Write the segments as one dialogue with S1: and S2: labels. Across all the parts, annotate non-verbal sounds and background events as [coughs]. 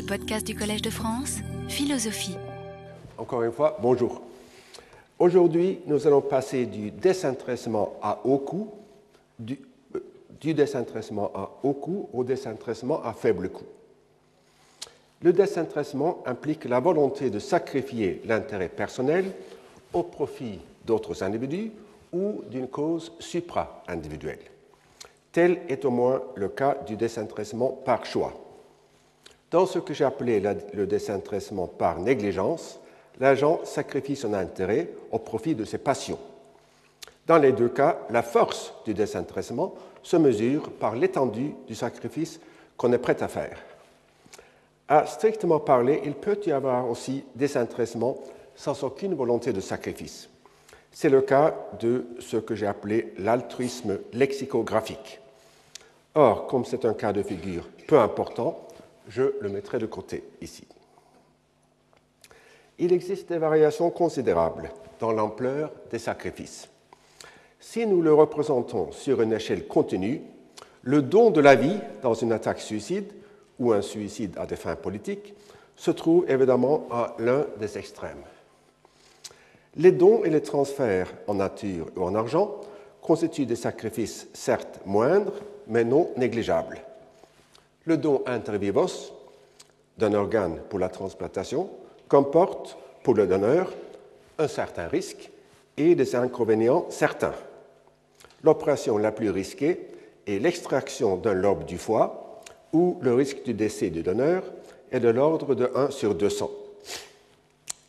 S1: les podcasts du Collège de France, Philosophie.
S2: Encore une fois, bonjour. Aujourd'hui, nous allons passer du désintéressement à haut coût, du, euh, du désintéressement à haut coût au désintéressement à faible coût. Le désintéressement implique la volonté de sacrifier l'intérêt personnel au profit d'autres individus ou d'une cause supra-individuelle. Tel est au moins le cas du désintéressement par choix. Dans ce que j'ai appelé le désintéressement par négligence, l'agent sacrifie son intérêt au profit de ses passions. Dans les deux cas, la force du désintéressement se mesure par l'étendue du sacrifice qu'on est prêt à faire. À strictement parler, il peut y avoir aussi désintéressement sans aucune volonté de sacrifice. C'est le cas de ce que j'ai appelé l'altruisme lexicographique. Or, comme c'est un cas de figure peu important, je le mettrai de côté ici. Il existe des variations considérables dans l'ampleur des sacrifices. Si nous le représentons sur une échelle continue, le don de la vie dans une attaque suicide ou un suicide à des fins politiques se trouve évidemment à l'un des extrêmes. Les dons et les transferts en nature ou en argent constituent des sacrifices certes moindres, mais non négligeables. Le don inter vivos d'un organe pour la transplantation comporte pour le donneur un certain risque et des inconvénients certains. L'opération la plus risquée est l'extraction d'un lobe du foie où le risque du décès du donneur est de l'ordre de 1 sur 200.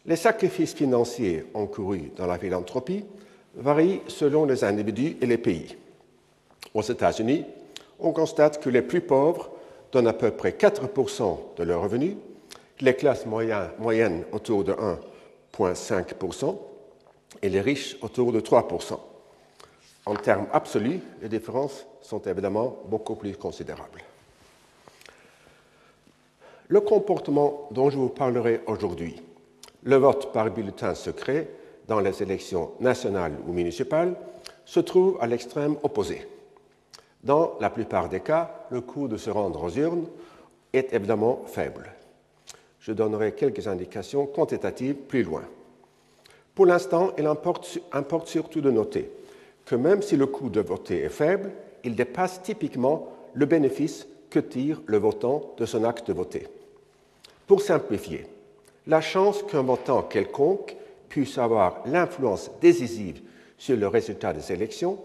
S2: Les sacrifices financiers encourus dans la philanthropie varient selon les individus et les pays. Aux États-Unis, on constate que les plus pauvres donnent à peu près 4% de leurs revenus, les classes moyennes autour de 1,5% et les riches autour de 3%. En termes absolus, les différences sont évidemment beaucoup plus considérables. Le comportement dont je vous parlerai aujourd'hui le vote par bulletin secret dans les élections nationales ou municipales se trouve à l'extrême opposé. Dans la plupart des cas, le coût de se rendre aux urnes est évidemment faible. Je donnerai quelques indications quantitatives plus loin. Pour l'instant, il importe, surtout de noter que même si le coût de voter est faible, il dépasse typiquement le bénéfice que tire le votant de son acte de voter. Pour simplifier, la chance qu'un votant quelconque puisse avoir l'influence décisive sur le résultat des élections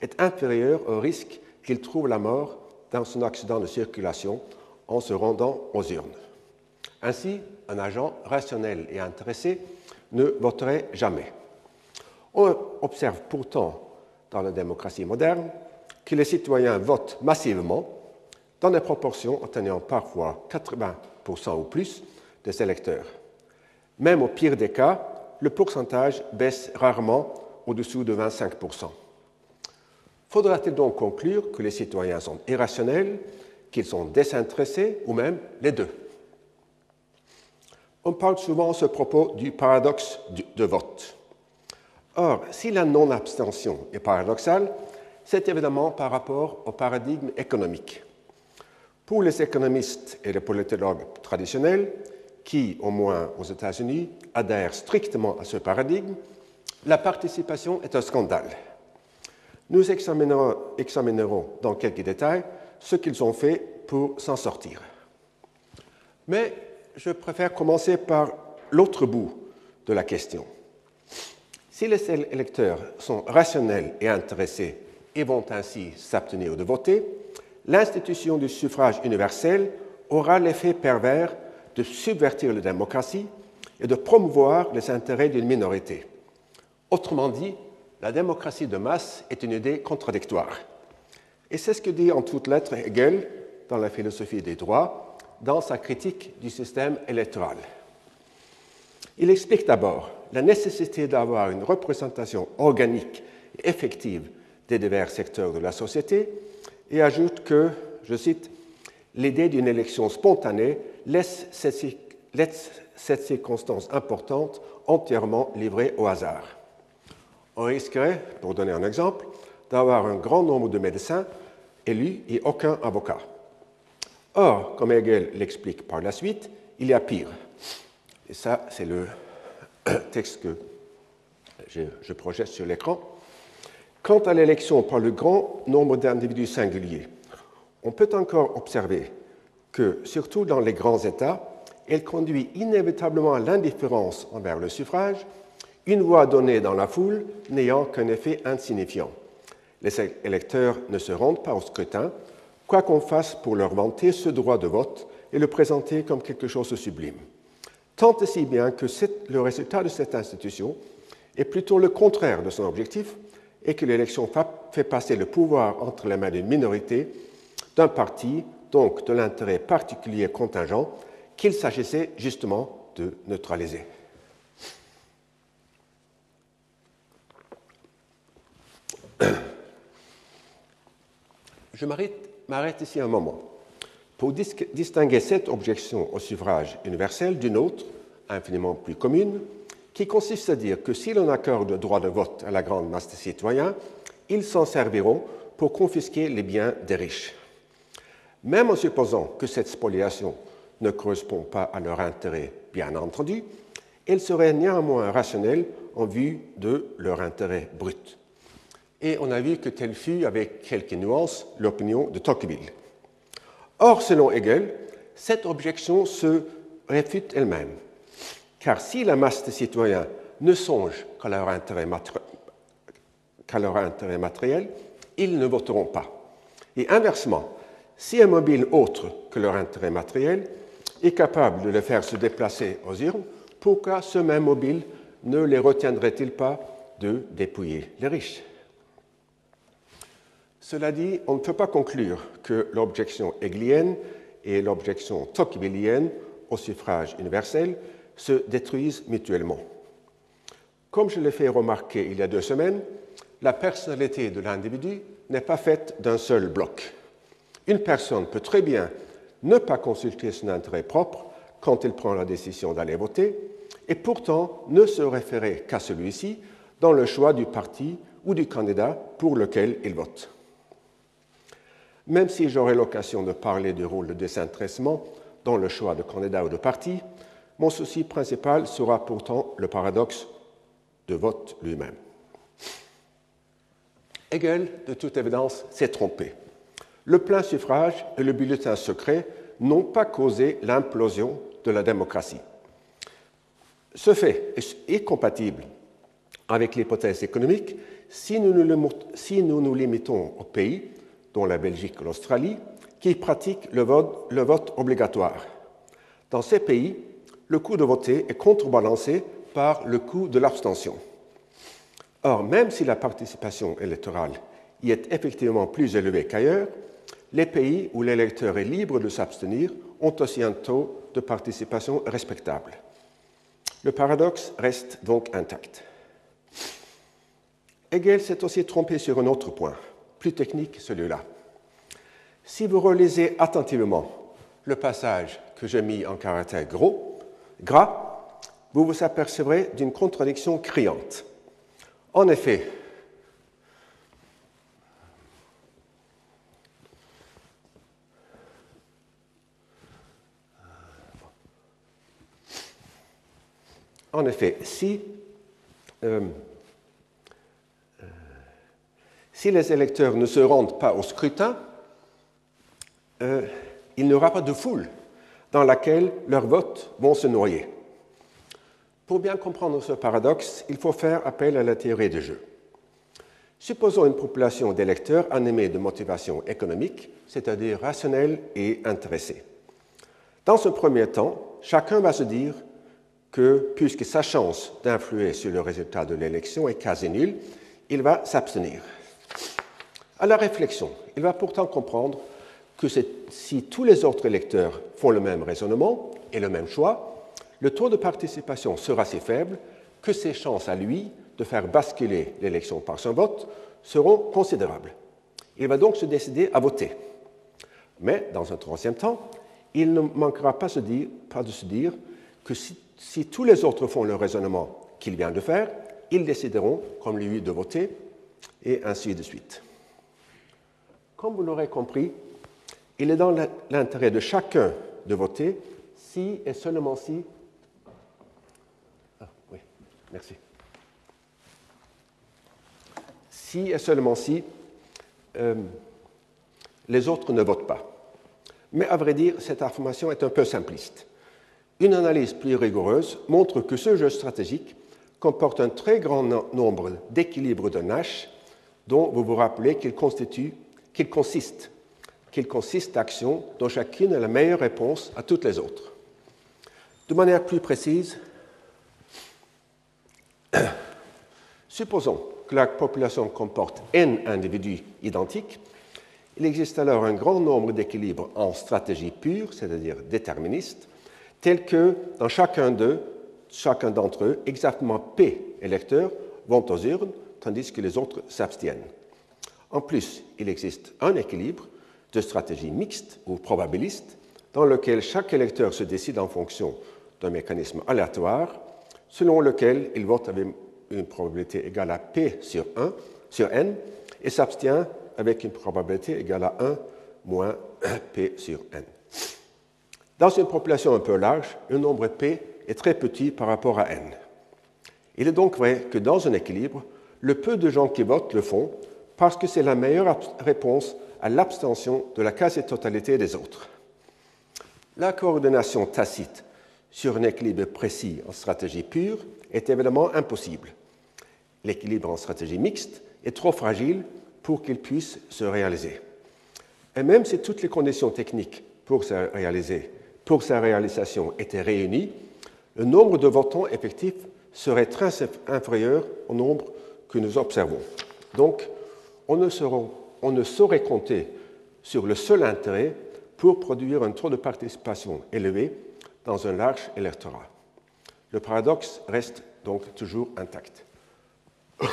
S2: est inférieure au risque qu'il trouve la mort dans son accident de circulation en se rendant aux urnes. Ainsi, un agent rationnel et intéressé ne voterait jamais. On observe pourtant dans la démocratie moderne que les citoyens votent massivement dans des proportions atteignant parfois 80% ou plus des électeurs. Même au pire des cas, le pourcentage baisse rarement au-dessous de 25%. Faudra-t-il donc conclure que les citoyens sont irrationnels, qu'ils sont désintéressés ou même les deux? On parle souvent à ce propos du paradoxe de vote. Or, si la non-abstention est paradoxale, c'est évidemment par rapport au paradigme économique. Pour les économistes et les politologues traditionnels, qui, au moins aux États-Unis, adhèrent strictement à ce paradigme, la participation est un scandale. Nous examinerons, dans quelques détails ce qu'ils ont fait pour s'en sortir. Mais je préfère commencer par l'autre bout de la question. Si les électeurs sont rationnels et intéressés et vont ainsi s'abstenir de voter, l'institution du suffrage universel aura l'effet pervers de subvertir la démocratie et de promouvoir les intérêts d'une minorité. Autrement dit, la démocratie de masse est une idée contradictoire. Et c'est ce que dit en toutes lettres Hegel dans la philosophie des droits, dans sa critique du système électoral. Il explique d'abord la nécessité d'avoir une représentation organique et effective des divers secteurs de la société et ajoute que, je cite, l'idée d'une élection spontanée laisse cette, circonstance importante entièrement livrée au hasard. On risquerait, pour donner un exemple, d'avoir un grand nombre de médecins élus et aucun avocat. Or, comme Hegel l'explique par la suite, il y a pire. Et ça, c'est le [clears throat] texte que je, projette sur l'écran. Quant à l'élection par le grand nombre d'individus singuliers, on peut encore observer que, surtout dans les grands États, elle conduit inévitablement à l'indifférence envers le suffrage, une voix donnée dans la foule n'ayant qu'un effet insignifiant. Les électeurs ne se rendent pas au scrutin, quoi qu'on fasse pour leur vanter ce droit de vote et le présenter comme quelque chose de sublime. Tant et bien que le résultat de cette institution est plutôt le contraire de son objectif et que l'élection fait passer le pouvoir entre les mains d'une minorité, d'un parti, donc de l'intérêt particulier contingent, qu'il s'agissait justement de neutraliser. [coughs] Je m'arrête ici un moment pour distinguer cette objection au suffrage universel d'une autre, infiniment plus commune, qui consiste à dire que si l'on accorde le droit de vote à la grande masse des citoyens, ils s'en serviront pour confisquer les biens des riches. Même en supposant que cette spoliation ne correspond pas à leur intérêt, bien entendu, elle serait néanmoins rationnelle en vue de leur intérêt brut. Et on a vu que telle fut, avec quelques nuances, l'opinion de Tocqueville. Or, selon Hegel, cette objection se réfute elle-même. Car si la masse des citoyens ne songe qu'à leur, intérêt matériel, ils ne voteront pas. Et inversement, si un mobile autre que leur intérêt matériel est capable de les faire se déplacer aux urnes, pourquoi ce même mobile ne les retiendrait-il pas de dépouiller les riches? Cela dit, on ne peut pas conclure que l'objection hegelienne et l'objection tocquevillienne au suffrage universel se détruisent mutuellement. Comme je l'ai fait remarquer il y a deux semaines, la personnalité de l'individu n'est pas faite d'un seul bloc. Une personne peut très bien ne pas consulter son intérêt propre quand il prend la décision d'aller voter, et pourtant ne se référer qu'à celui-ci dans le choix du parti ou du candidat pour lequel il vote. Même si j'aurai l'occasion de parler du rôle de désintéressement dans le choix de candidat ou de parti, mon souci principal sera pourtant le paradoxe de vote lui-même. Hegel, de toute évidence, s'est trompé. Le plein suffrage et le bulletin secret n'ont pas causé l'implosion de la démocratie. Ce fait est compatible avec l'hypothèse économique si nous, nous, limitons aux pays, dont la Belgique et l'Australie, qui pratiquent le vote obligatoire. Dans ces pays, le coût de voter est contrebalancé par le coût de l'abstention. Or, même si la participation électorale y est effectivement plus élevée qu'ailleurs, les pays où l'électeur est libre de s'abstenir ont aussi un taux de participation respectable. Le paradoxe reste donc intact. Hegel s'est aussi trompé sur un autre point, plus technique celui-là. Si vous relisez attentivement le passage que j'ai mis en caractère gros, gras, vous vous apercevrez d'une contradiction criante. En effet, en effet, si, euh, si les électeurs ne se rendent pas au scrutin, euh, il n'y aura pas de foule dans laquelle leurs votes vont se noyer. Pour bien comprendre ce paradoxe, il faut faire appel à la théorie des jeu. Supposons une population d'électeurs animés de motivation économique, c'est-à-dire rationnelle et intéressée. Dans ce premier temps, chacun va se dire que, puisque sa chance d'influer sur le résultat de l'élection est quasi nulle, il va s'abstenir. À la réflexion, il va pourtant comprendre que si tous les autres électeurs font le même raisonnement et le même choix, le taux de participation sera si faible que ses chances à lui de faire basculer l'élection par son vote seront considérables. Il va donc se décider à voter. Mais, dans un troisième temps, il ne manquera pas, de se dire que si, si tous les autres font le raisonnement qu'il vient de faire, ils décideront, comme lui, de voter, et ainsi de suite. Comme vous l'aurez compris, Il est dans l'intérêt de chacun de voter si et seulement si. Ah, oui, merci. Si et seulement si euh, les autres ne votent pas. Mais à vrai dire, cette information est un peu simpliste. Une analyse plus rigoureuse montre que ce jeu stratégique comporte un très grand nombre d'équilibres de Nash dont vous vous rappelez qu'il constitue, qu'il consiste, qu'il consiste d'actions dont chacune est la meilleure réponse à toutes les autres. De manière plus précise, [coughs] supposons que la population comporte n individus identiques, il existe alors un grand nombre d'équilibres en stratégie pure, c'est-à-dire déterministe, tels que dans chacun d'eux, chacun d'entre eux, exactement P électeurs vont aux urnes, tandis que les autres s'abstiennent. En plus, il existe un équilibre de stratégie mixte ou probabiliste dans lequel chaque électeur se décide en fonction d'un mécanisme aléatoire selon lequel il vote avec une probabilité égale à P sur 1 sur n et s'abstient avec une probabilité égale à 1 moins P sur n. Dans une population un peu large, un nombre P est très petit par rapport à n. Il est donc vrai que dans un équilibre, le peu de gens qui votent le font parce que c'est la meilleure réponse à l'abstention de la quasi-totalité des autres. La coordination tacite sur un équilibre précis en stratégie pure est évidemment impossible. L'équilibre en stratégie mixte est trop fragile pour qu'il puisse se réaliser. Et même si toutes les conditions techniques pour sa réalisation était réunie, le nombre de votants effectifs serait très inférieur au nombre que nous observons. Donc, on ne, saurait compter sur le seul intérêt pour produire un taux de participation élevé dans un large électorat. Le paradoxe reste donc toujours intact. [coughs]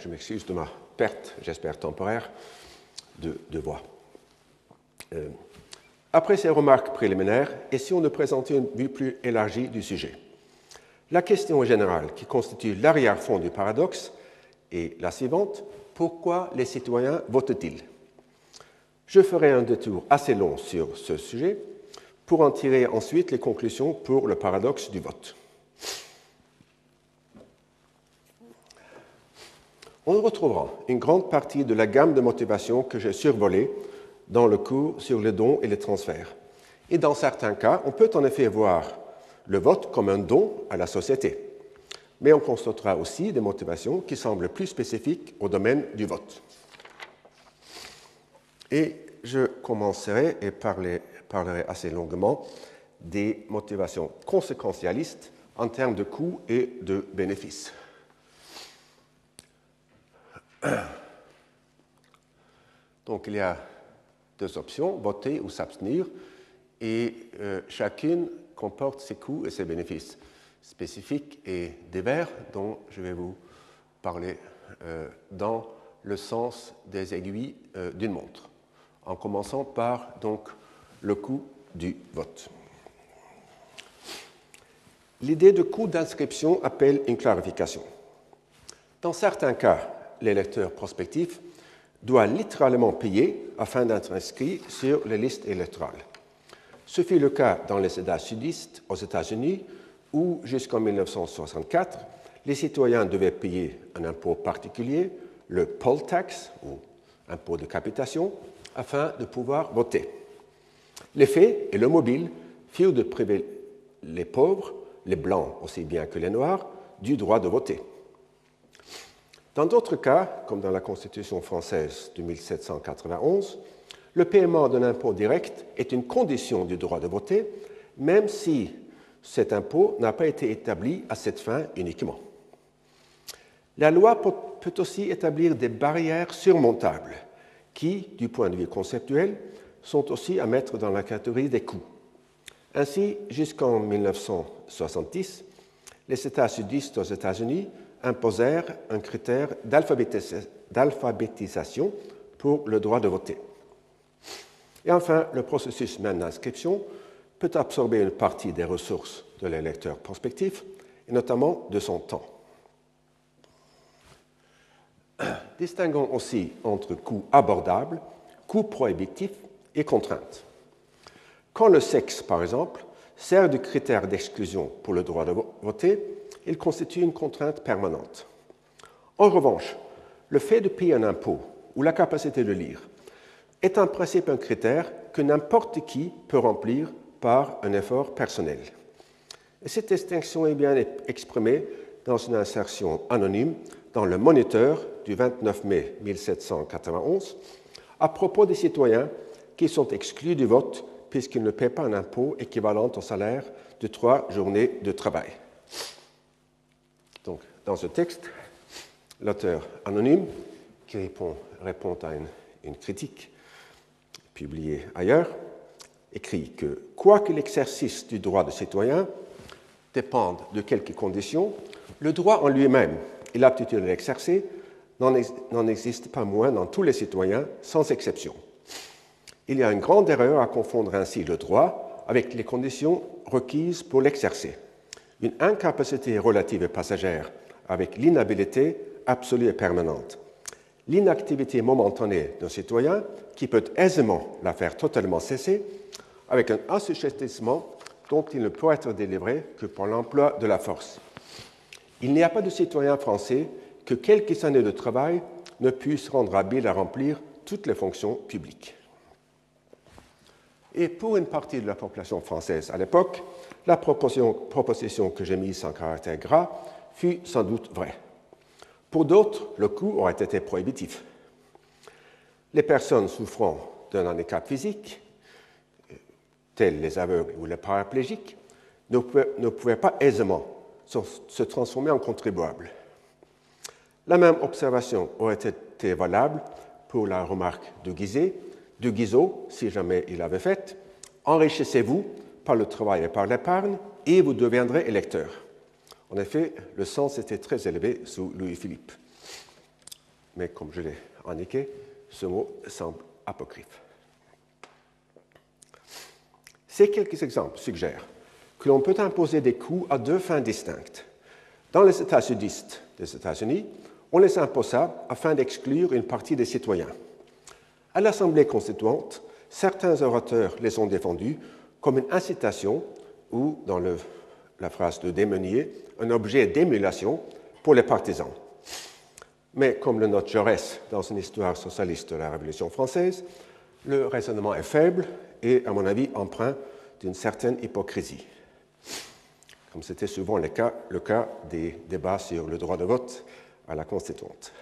S2: Je m'excuse de ma perte, j'espère temporaire, de, voix. Euh, après ces remarques préliminaires, essayons de présenter une vue plus élargie du sujet. La question générale qui constitue l'arrière-fond du paradoxe est la suivante. Pourquoi les citoyens votent-ils? Je ferai un détour assez long sur ce sujet pour en tirer ensuite les conclusions pour le paradoxe du vote. on retrouvera une grande partie de la gamme de motivations que j'ai survolée dans le cours sur les dons et les transferts. Et dans certains cas, on peut en effet voir le vote comme un don à la société. Mais on constatera aussi des motivations qui semblent plus spécifiques au domaine du vote. Et je commencerai et parlerai assez longuement des motivations conséquentialistes en termes de coûts et de bénéfices. [coughs] Donc il y a deux options, voter ou s'abstenir, et euh, chacune comporte ses coûts et ses bénéfices spécifiques et divers dont je vais vous parler euh, dans le sens des aiguilles euh, d'une montre, en commençant par donc le coût du vote. L'idée de coût d'inscription appelle une clarification. Dans certains cas, l'électeur prospectif doit littéralement payer afin d'être inscrit sur les listes électorales. Ce fut le cas dans les États sudistes aux États-Unis où, jusqu'en 1964, les citoyens devaient payer un impôt particulier, le poll tax, ou impôt de capitation, afin de pouvoir voter. L'effet et le mobile furent de priver les pauvres, les blancs aussi bien que les noirs, du droit de voter. Dans d'autres cas, comme dans la Constitution française de 1791, le paiement d'un impôt direct est une condition du droit de voter, même si cet impôt n'a pas été établi à cette fin uniquement. La loi peut aussi établir des barrières surmontables qui, du point de vue conceptuel, sont aussi à mettre dans la catégorie des coûts. Ainsi, jusqu'en 1970, les États sudistes aux États-Unis imposèrent un critère d'alphabétisation pour le droit de voter. Et enfin, le processus même d'inscription peut absorber une partie des ressources de l'électeur prospectif, et notamment de son temps. [coughs] distinguons aussi entre coûts abordables, coûts prohibitifs et contraintes. Quand le sexe, par exemple, sert de critère d'exclusion pour le droit de voter, il constitue une contrainte permanente. En revanche, le fait de payer un impôt ou la capacité de lire est en principe un critère que n'importe qui peut remplir par un effort personnel. Et cette distinction est bien exprimée dans une insertion anonyme dans le Moniteur du 29 mai 1791 à propos des citoyens qui sont exclus du vote puisqu'ils ne paient pas un impôt équivalent au salaire de trois journées de travail. Dans ce texte, l'auteur anonyme, qui répond, à une critique publiée ailleurs, écrit que, quoique l'exercice du droit de citoyen dépende de quelques conditions, le droit en lui-même et l'aptitude à l'exercer n'en existe pas moins dans tous les citoyens, sans exception. Il y a une grande erreur à confondre ainsi le droit avec les conditions requises pour l'exercer. Une incapacité relative et passagère avec l'inhabilité absolue et permanente. L'inactivité momentanée d'un citoyen qui peut aisément la faire totalement cesser avec un assujettissement dont il ne peut être délivré que par l'emploi de la force. Il n'y a pas de citoyen français que quelques années de travail ne puissent rendre habile à remplir toutes les fonctions publiques. Et pour une partie de la population française à l'époque, la proposition, que j'ai mise en caractère gras fut sans doute vraie. Pour d'autres, le coût aurait été prohibitif. Les personnes souffrant d'un handicap physique tels les aveugles ou les paraplégiques, ne pouvaient, pas aisément se transformer en contribuables. La même observation aurait été valable pour la remarque de Guizet, de Guizot, si jamais il l'avait faite Enrichissez-vous par le travail et par l'épargne, et vous deviendrez électeur. En effet, le sens était très élevé sous Louis-Philippe. Mais comme je l'ai indiqué, ce mot semble apocryphe. Ces quelques exemples suggèrent que l'on peut imposer des coûts à deux fins distinctes. Dans les États sudistes des États-Unis, on les imposa afin d'exclure une partie des citoyens. À l'Assemblée constituante, certains orateurs les ont défendus comme une incitation ou, dans la phrase de Desmenier, un objet d'émulation pour les partisans. Mais comme le note Jaurès dans une histoire socialiste de la Révolution française, le raisonnement est faible et, à mon avis, empreint d'une certaine hypocrisie, comme c'était souvent le cas, le cas des débats sur le droit de vote à la Constituante.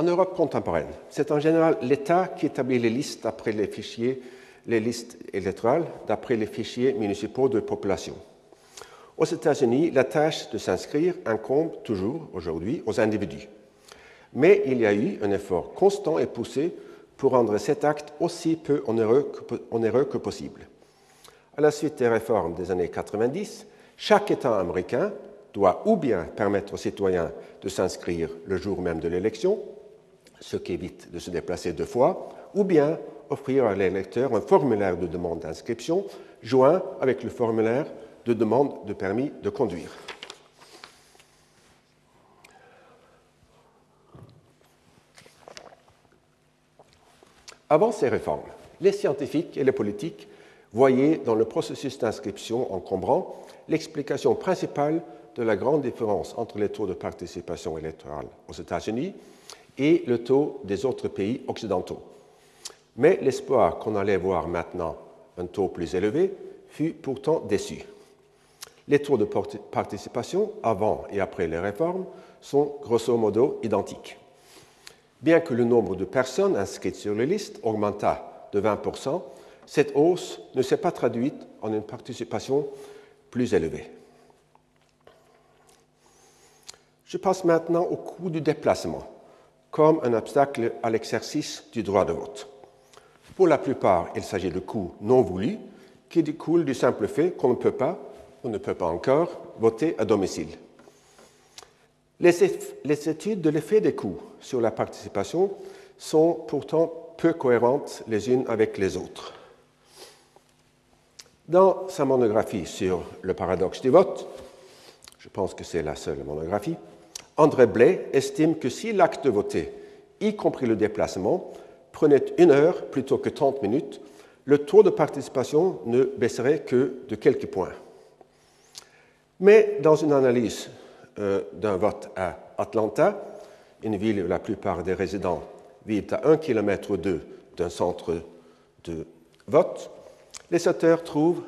S2: En Europe contemporaine, c'est en général l'État qui établit les listes d'après les fichiers, les listes électorales d'après les fichiers municipaux de population. Aux États-Unis, la tâche de s'inscrire incombe toujours aujourd'hui aux individus. Mais il y a eu un effort constant et poussé pour rendre cet acte aussi peu onéreux que, onéreux que possible. À la suite des réformes des années 90, chaque État américain doit ou bien permettre aux citoyens de s'inscrire le jour même de l'élection, ce qui évite de se déplacer deux fois, ou bien offrir à l'électeur un formulaire de demande d'inscription joint avec le formulaire de demande de permis de conduire. Avant ces réformes, les scientifiques et les politiques voyaient dans le processus d'inscription encombrant l'explication principale de la grande différence entre les taux de participation électorale aux États-Unis et le taux des autres pays occidentaux. Mais l'espoir qu'on allait voir maintenant un taux plus élevé fut pourtant déçu. Les taux de participation avant et après les réformes sont grosso modo identiques. Bien que le nombre de personnes inscrites sur les listes augmenta de 20%, cette hausse ne s'est pas traduite en une participation plus élevée. Je passe maintenant au coût du déplacement comme un obstacle à l'exercice du droit de vote. Pour la plupart, il s'agit de coûts non voulus qui découlent du simple fait qu'on ne peut pas on ne peut pas encore voter à domicile. Les, études de l'effet des coûts sur la participation sont pourtant peu cohérentes les unes avec les autres. Dans sa monographie sur le paradoxe du vote, je pense que c'est la seule monographie, André Blais estime que si l'acte de voter, y compris le déplacement, prenait une heure plutôt que 30 minutes, le taux de participation ne baisserait que de quelques points. Mais dans une analyse euh, d'un vote à Atlanta, une ville où la plupart des résidents vivent à un kilomètre ou deux d'un centre de vote, les auteurs trouvent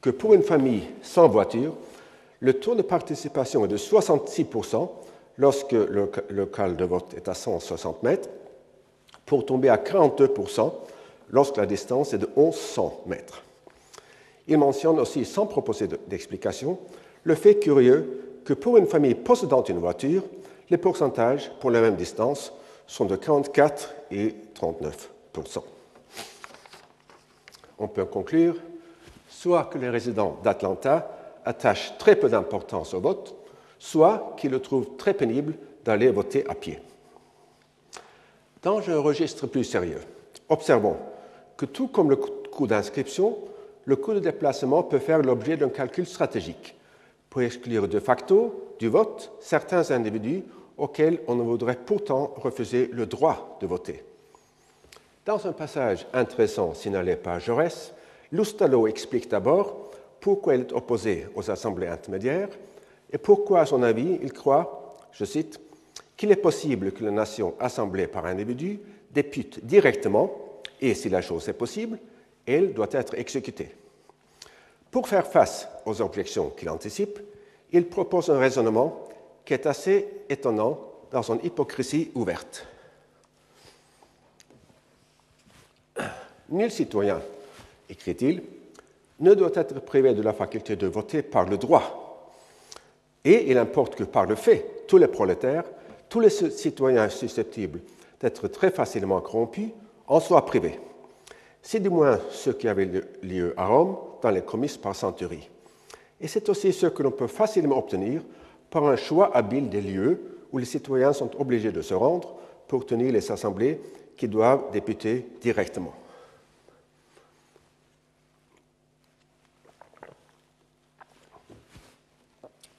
S2: que pour une famille sans voiture, le taux de participation est de 66% lorsque le local de vote est à 160 mètres, pour tomber à 42% lorsque la distance est de 1100 mètres. Il mentionne aussi, sans proposer d'explication, le fait curieux que pour une famille possédant une voiture, les pourcentages pour la même distance sont de 44 et 39% On peut conclure soit que les résidents d'Atlanta attachent très peu d'importance au vote, soit qu'ils le trouvent très pénible d'aller voter à pied. Dans un registre plus sérieux, observons que tout comme le coût d'inscription, le coût de déplacement peut faire l'objet d'un calcul stratégique pour exclure de facto du vote certains individus auxquels on ne voudrait pourtant refuser le droit de voter. Dans un passage intéressant signalé par Jaurès, Loustalo explique d'abord pourquoi il est opposé aux assemblées intermédiaires et pourquoi, à son avis, il croit, je cite, qu'il est possible que la nation assemblée par individu députe directement, et si la chose est possible, elle doit être exécutée. Pour faire face aux objections qu'il anticipe, il propose un raisonnement qui est assez étonnant dans son hypocrisie ouverte. Nul citoyen, écrit-il, ne doit être privé de la faculté de voter par le droit. Et il importe que par le fait, tous les prolétaires, tous les citoyens susceptibles d'être très facilement corrompus en soient privés. C'est du moins ce qui avait lieu à Rome dans les comices par Centurie. Et c'est aussi ce que l'on peut facilement obtenir par un choix habile des lieux où les citoyens sont obligés de se rendre pour tenir les assemblées qui doivent députer directement.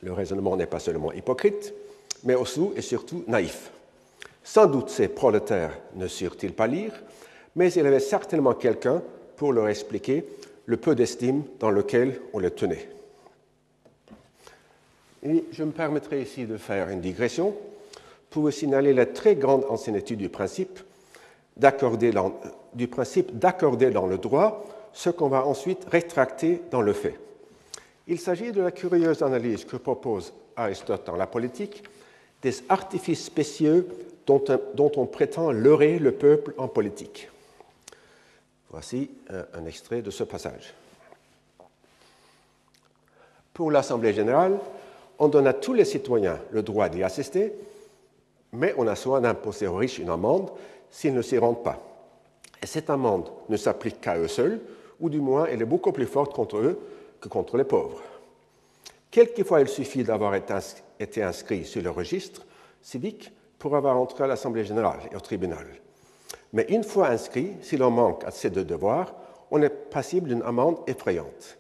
S2: Le raisonnement n'est pas seulement hypocrite, mais aussi et surtout naïf. Sans doute ces prolétaires ne surent-ils pas lire, mais il y avait certainement quelqu'un pour leur expliquer le peu d'estime dans lequel on les tenait. Je me permettrai ici de faire une digression pour signaler la très grande ancienneté du du principe d'accorder dans le droit ce qu'on va ensuite rétracter dans le fait. Il s'agit de la curieuse analyse que propose Aristote dans la politique des artifices spécieux dont, on prétend leurrer le peuple en politique. Voici un extrait de ce passage. Pour l'Assemblée générale, on donne à tous les citoyens le droit d'y assister, mais on a soin d'imposer aux riches une amende s'ils ne s'y rendent pas. Et cette amende ne s'applique qu'à eux seuls, ou du moins elle est beaucoup plus forte contre eux que contre les pauvres. Quelquefois, il suffit d'avoir été inscrit sur le registre civique pour avoir entré à l'Assemblée générale et au tribunal. Mais une fois inscrit, si l'on manque à ces deux devoirs, on est passible d'une amende effrayante.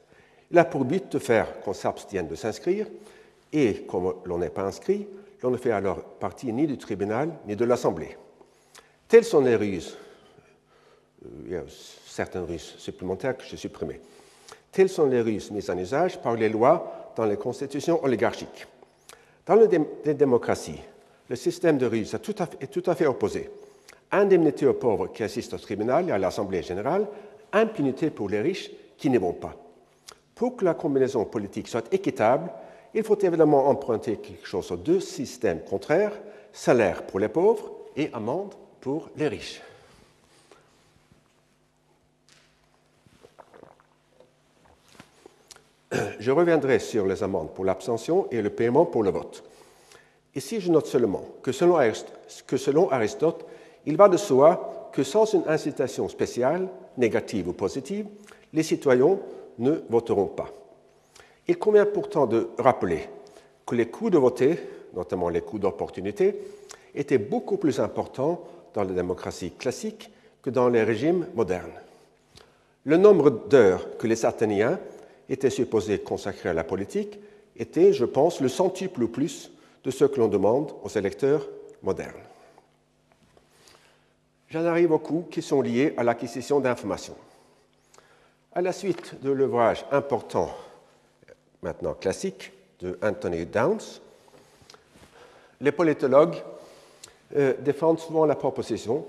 S2: Il a pour but de faire qu'on s'abstienne de s'inscrire, et comme l'on n'est pas inscrit, l'on ne fait alors partie ni du tribunal ni de l'Assemblée. Telles sont les ruses. Euh, il y a certaines ruses supplémentaires que j'ai supprimées. Telles sont les ruses mises en usage par les lois dans les constitutions oligarchiques. Dans les démocraties, le système de ruse est tout à fait, opposé. Indemnité aux pauvres qui assistent au tribunal et à l'Assemblée générale, impunité pour les riches qui n'y vont pas. Pour que la combinaison politique soit équitable, il faut évidemment emprunter quelque chose aux deux systèmes contraires, salaire pour les pauvres et amende pour les riches. [clears throat] Je reviendrai sur les amendes pour l'abstention et le paiement pour le vote. Ici, je note seulement que selon, que selon Aristote, il va de soi que sans une incitation spéciale, négative ou positive, les citoyens ne voteront pas. Il convient pourtant de rappeler que les coûts de voter, notamment les coûts d'opportunité, étaient beaucoup plus importants dans la démocratie classique que dans les régimes modernes. Le nombre d'heures que les Athéniens étaient supposés consacrer à la politique était, je pense, le centuple ou plus de ce que l'on demande aux électeurs modernes. J'en arrive aux coûts qui sont liés à l'acquisition d'informations. À la suite de l'ouvrage important, maintenant classique, de Anthony Downs, les politologues euh, défendent souvent la proposition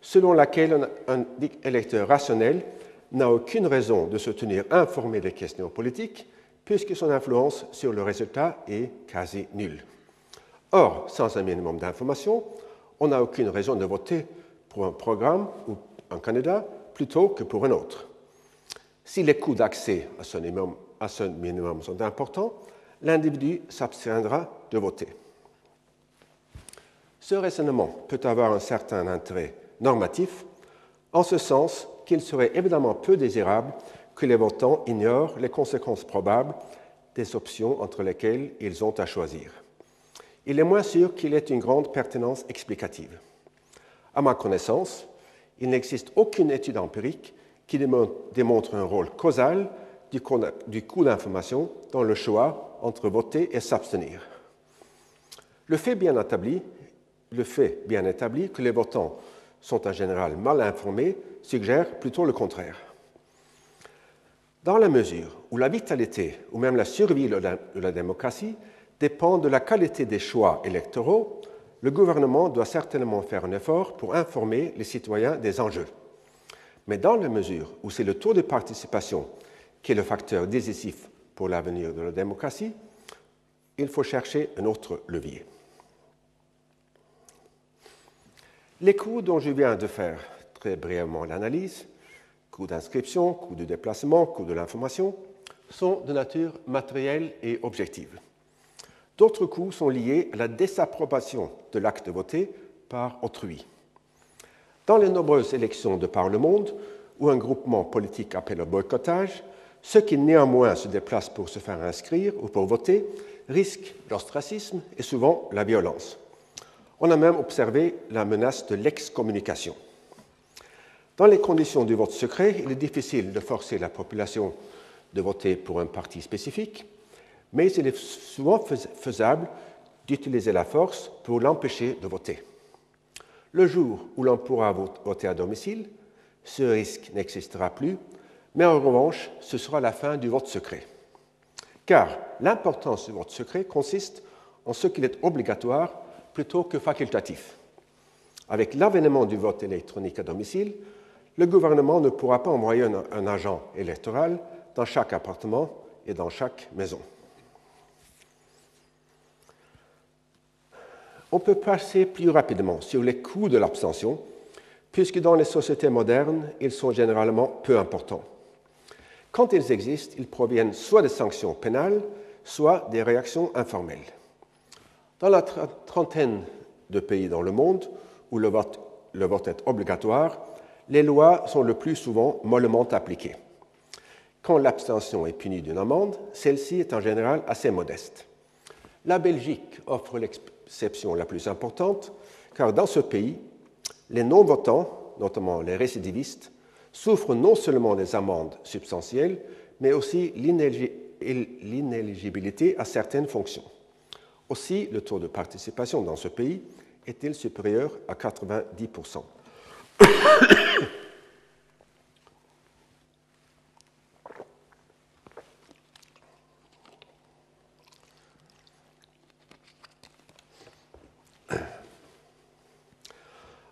S2: selon laquelle un, électeur rationnel n'a aucune raison de se tenir informé des questions politiques puisque son influence sur le résultat est quasi nulle. Or, sans un minimum d'informations, on n'a aucune raison de voter pour un programme ou un candidat plutôt que pour un autre. Si les coûts d'accès à, à ce minimum sont importants, l'individu s'abstiendra de voter. Ce raisonnement peut avoir un certain intérêt normatif, en ce sens qu'il serait évidemment peu désirable que les votants ignorent les conséquences probables des options entre lesquelles ils ont à choisir. Il est moins sûr qu'il ait une grande pertinence explicative. À ma connaissance, il n'existe aucune étude empirique qui démontre un rôle causal du coût d'information dans le choix entre voter et s'abstenir. Le fait bien établi le fait bien établi que les votants sont en général mal informés suggère plutôt le contraire. Dans la mesure où la vitalité ou même la survie de la, démocratie dépend de la qualité des choix électoraux, le gouvernement doit certainement faire un effort pour informer les citoyens des enjeux. Mais dans la mesure où c'est le taux de participation qui est le facteur décisif pour l'avenir de la démocratie, il faut chercher un autre levier. Les coûts dont je viens de faire très brièvement l'analyse, coûts d'inscription, coûts de déplacement, coûts de l'information, sont de nature matérielle et objective. D'autres coûts sont liés à la désapprobation de l'acte de voter par autrui. Dans les nombreuses élections de par le monde où un groupement politique appelle au boycottage, ceux qui néanmoins se déplacent pour se faire inscrire ou pour voter risquent l'ostracisme et souvent la violence. On a même observé la menace de l'excommunication. Dans les conditions du vote secret, il est difficile de forcer la population de voter pour un parti spécifique, mais il est souvent faisable d'utiliser la force pour l'empêcher de voter. Le jour où l'on pourra voter à domicile, ce risque n'existera plus, mais en revanche, ce sera la fin du vote secret. Car l'importance du vote secret consiste en ce qu'il est obligatoire plutôt que facultatif. Avec l'avènement du vote électronique à domicile, le gouvernement ne pourra pas envoyer un, agent électoral dans chaque appartement et dans chaque maison. On peut passer plus rapidement sur les coûts de l'abstention, puisque dans les sociétés modernes, ils sont généralement peu importants. Quand ils existent, ils proviennent soit des sanctions pénales, soit des réactions informelles. Dans la trentaine de pays dans le monde où le vote, est obligatoire, les lois sont le plus souvent mollement appliquées. Quand l'abstention est punie d'une amende, celle-ci est en général assez modeste. La Belgique offre l'exception la plus importante, car dans ce pays, les non-votants, notamment les récidivistes, souffrent non seulement des amendes substantielles, mais aussi l'inéligibilité à certaines fonctions. Aussi, le taux de participation dans ce pays est-il supérieur à 90%.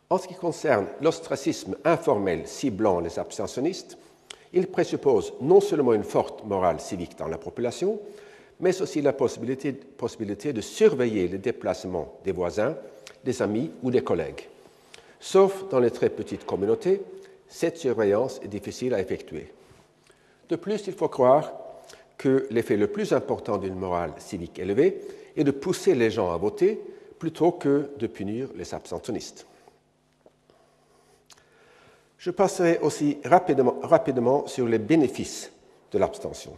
S2: En ce qui concerne l'ostracisme informel ciblant les abstentionnistes, il présuppose non seulement une forte morale civique dans la population, mais aussi la possibilité, de surveiller les déplacements des voisins, des amis ou des collègues. Sauf dans les très petites communautés, cette surveillance est difficile à effectuer. De plus, il faut croire que l'effet le plus important d'une morale civique élevée est de pousser les gens à voter plutôt que de punir les abstentionnistes. Je passerai aussi rapidement sur les bénéfices de l'abstention.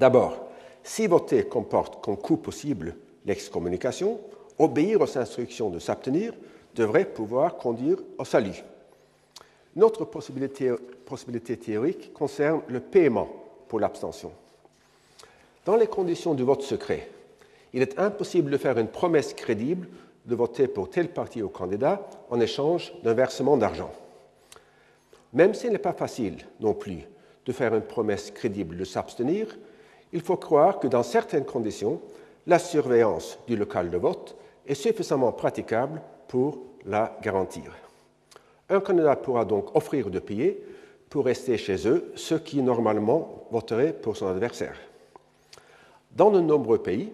S2: D'abord, si voter comporte comme coût possible l'excommunication, obéir aux instructions de s'abstenir devrait pouvoir conduire au salut. Notre possibilité, possibilité théorique concerne le paiement pour l'abstention. Dans les conditions du vote secret, il est impossible de faire une promesse crédible de voter pour tel parti ou candidat en échange d'un versement d'argent. Même s'il n'est pas facile non plus de faire une promesse crédible de s'abstenir, il faut croire que dans certaines conditions, la surveillance du local de vote est suffisamment praticable pour la garantir. Un candidat pourra donc offrir de payer pour rester chez eux ceux qui normalement voteraient pour son adversaire. Dans de nombreux pays,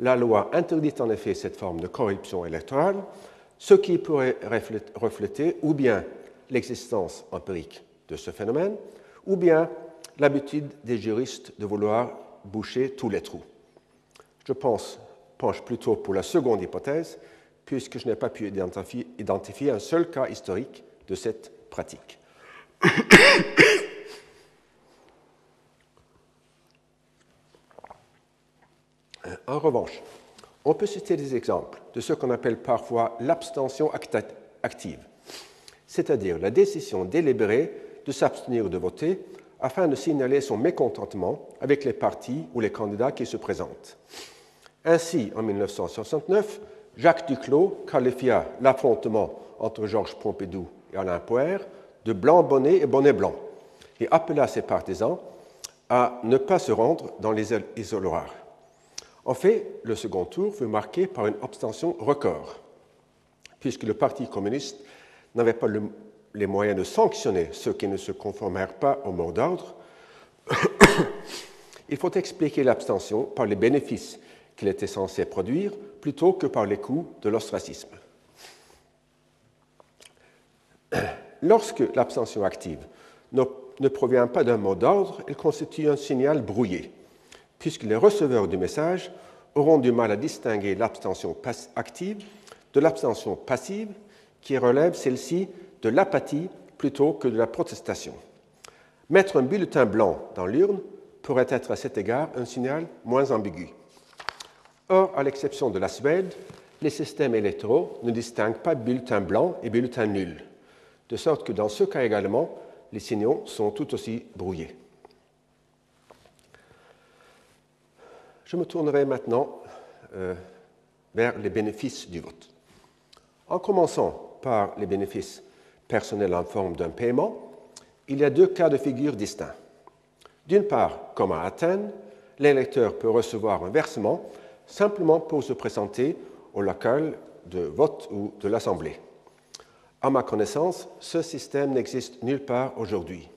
S2: la loi interdit en effet cette forme de corruption électorale, ce qui pourrait refléter ou bien l'existence empirique de ce phénomène, ou bien l'habitude des juristes de vouloir boucher tous les trous. Je pense, penche plutôt pour la seconde hypothèse, puisque je n'ai pas pu identifier, identifier un seul cas historique de cette pratique. [coughs] En revanche, on peut citer des exemples de ce qu'on appelle parfois l'abstention active, c'est-à-dire la décision délibérée de s'abstenir de voter afin de signaler son mécontentement avec les partis ou les candidats qui se présentent. Ainsi, en 1969, Jacques Duclos qualifia l'affrontement entre Georges Pompidou et Alain Poher de blanc bonnet et bonnet blanc et appela ses partisans à ne pas se rendre dans les isoloirs. En fait, le second tour fut marqué par une abstention record, puisque le Parti communiste n'avait pas les moyens de sanctionner ceux qui ne se conformèrent pas au mot d'ordre. [coughs] Il faut expliquer l'abstention par les bénéfices qu'il était censé produire plutôt que par les coûts de l'ostracisme. [coughs] Lorsque l'abstention active ne provient pas d'un mot d'ordre, elle constitue un signal brouillé puisque les receveurs du message auront du mal à distinguer l'abstention active de l'abstention passive, qui relève celle-ci de l'apathie plutôt que de la protestation. Mettre un bulletin blanc dans l'urne pourrait être à cet égard un signal moins ambigu. Or, à l'exception de la Suède, les systèmes électoraux ne distinguent pas bulletin blanc et bulletin nul, de sorte que dans ce cas également, les signaux sont tout aussi brouillés. Je me tournerai maintenant euh, vers les bénéfices du vote. En commençant par les bénéfices personnels en forme d'un paiement, il y a deux cas de figure distincts. D'une part, comme à Athènes, l'électeur peut recevoir un versement simplement pour se présenter au local de vote ou de l'Assemblée. À ma connaissance, ce système n'existe nulle part aujourd'hui.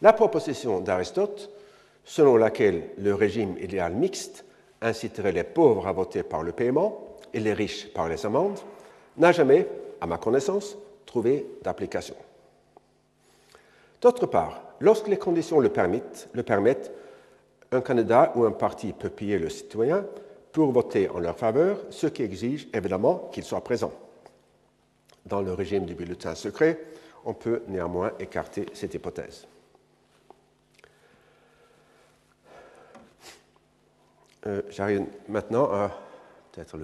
S2: La proposition d'Aristote selon laquelle le régime idéal mixte inciterait les pauvres à voter par le paiement et les riches par les amendes, n'a jamais, à ma connaissance, trouvé d'application. D'autre part, lorsque les conditions le permettent, le un candidat ou un parti peut payer le citoyen pour voter en leur faveur, ce qui exige évidemment qu'il soit présent. Dans le régime du bulletin secret, on peut néanmoins écarter cette hypothèse. Euh, j'arrive maintenant à peut-être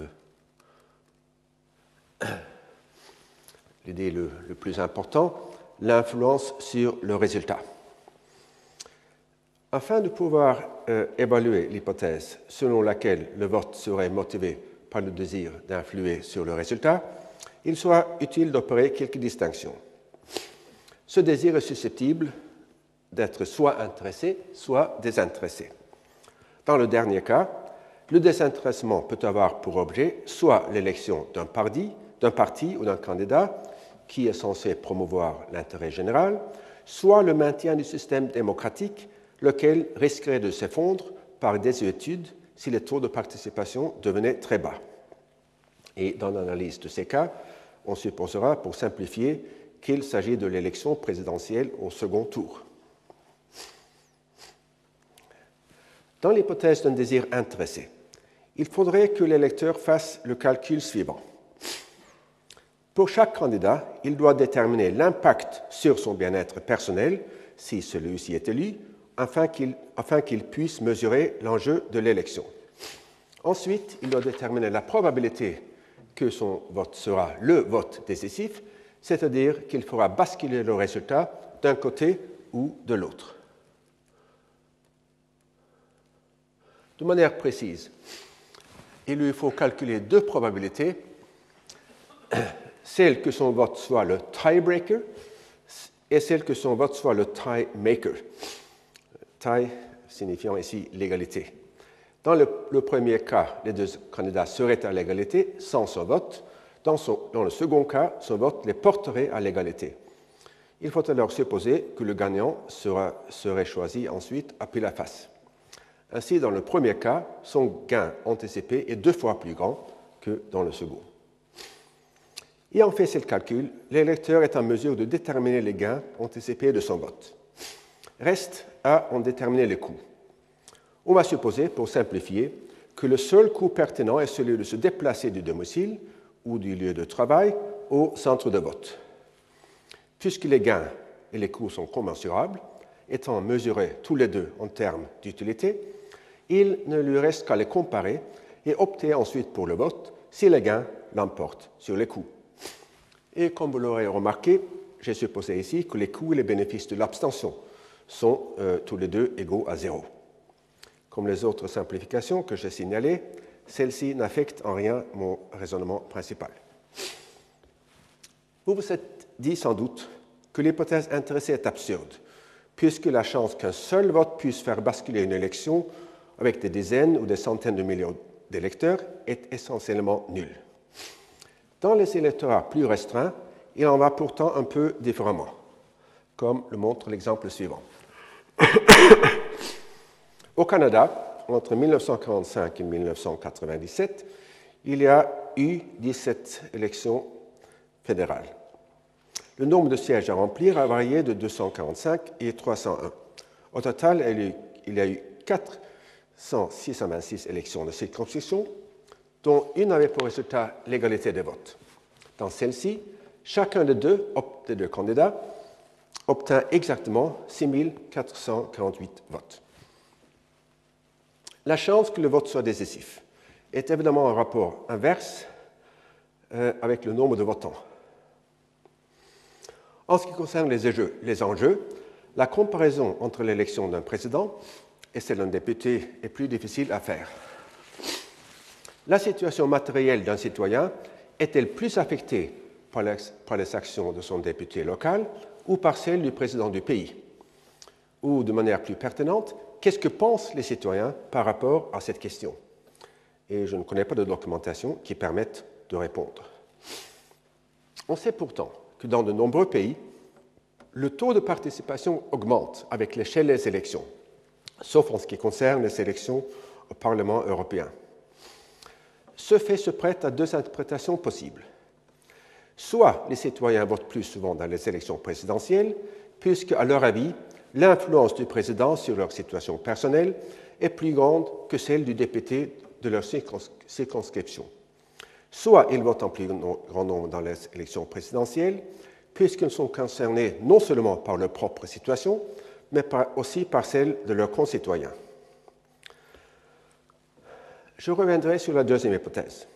S2: l'idée le, plus important, l'influence sur le résultat. Afin de pouvoir euh, évaluer l'hypothèse selon laquelle le vote serait motivé par le désir d'influer sur le résultat, il soit utile d'opérer quelques distinctions. Ce désir est susceptible d'être soit intéressé, soit désintéressé. Dans le dernier cas, le désintéressement peut avoir pour objet soit l'élection d'un parti, d'un parti ou d'un candidat qui est censé promouvoir l'intérêt général, soit le maintien du système démocratique, lequel risquerait de s'effondrer par désuétude si les taux de participation devenaient très bas. Et dans l'analyse de ces cas, on supposera, pour simplifier, qu'il s'agit de l'élection présidentielle au second tour. Dans l'hypothèse d'un désir intéressé, il faudrait que l'électeur fasse le calcul suivant. Pour chaque candidat, il doit déterminer l'impact sur son bien-être personnel, si celui-ci est élu, afin qu'il puisse mesurer l'enjeu de l'élection. Ensuite, il doit déterminer la probabilité que son vote sera le vote décisif, c'est-à-dire qu'il fera basculer le résultat d'un côté ou de l'autre. De manière précise, il lui faut calculer deux probabilités, celle que son vote soit le tiebreaker et celle que son vote soit le tie maker. Tie signifiant ici l'égalité. Dans le, premier cas, les deux candidats seraient à l'égalité sans son vote. Dans, le second cas, son vote les porterait à l'égalité. Il faut alors supposer que le gagnant sera, serait choisi ensuite à pile la face. Ainsi, dans le premier cas, son gain anticipé est deux fois plus grand que dans le second. Ayant fait ce calcul, l'électeur est en mesure de déterminer les gains anticipés de son vote. Reste à en déterminer les coûts. On va supposer, pour simplifier, que le seul coût pertinent est celui de se déplacer du domicile ou du lieu de travail au centre de vote. Puisque les gains et les coûts sont commensurables, étant mesurés tous les deux en termes d'utilité, il ne lui reste qu'à les comparer et opter ensuite pour le vote si les gains l'emportent sur les coûts. Et comme vous l'aurez remarqué, j'ai supposé ici que les coûts et les bénéfices de l'abstention sont euh, tous les deux égaux à zéro. Comme les autres simplifications que j'ai signalées, celle-ci n'affecte en rien mon raisonnement principal. Vous vous êtes dit sans doute que l'hypothèse intéressée est absurde, puisque la chance qu'un seul vote puisse faire basculer une élection avec des dizaines ou des centaines de millions d'électeurs est essentiellement nulle. Dans les électorats plus restreints, il en va pourtant un peu différemment, comme le montre l'exemple suivant. [coughs] Au Canada, entre 1945 et 1997, il y a eu 17 élections fédérales. Le nombre de sièges à remplir a varié de 245 et 301. Au total, il y a eu 426 élections de circonscription, dont une avait pour résultat l'égalité des votes. Dans celle-ci, chacun des deux, candidats obtint exactement 6448 votes. La chance que le vote soit décisif est évidemment un rapport inverse euh, avec le nombre de votants. En ce qui concerne les enjeux la comparaison entre l'élection d'un président et celle d'un député est plus difficile à faire. La situation matérielle d'un citoyen est-elle plus affectée par les, actions de son député local ou par celle du président du pays? Ou, de manière plus pertinente, qu'est-ce que pensent les citoyens par rapport à cette question? Et je ne connais pas de documentation qui permette de répondre. On sait pourtant que dans de nombreux pays, le taux de participation augmente avec l'échelle des élections, sauf en ce qui concerne les élections au Parlement européen. Ce fait se prête à deux interprétations possibles. Soit les citoyens votent plus souvent dans les élections présidentielles, puisque, à leur avis, l'influence du président sur leur situation personnelle est plus grande que celle du député de leur circonscription. Soit ils votent en plus grand nombre dans les élections présidentielles, puisqu'ils sont concernés non seulement par leur propre situation, mais aussi par celle de leurs concitoyens. Je reviendrai sur la deuxième hypothèse.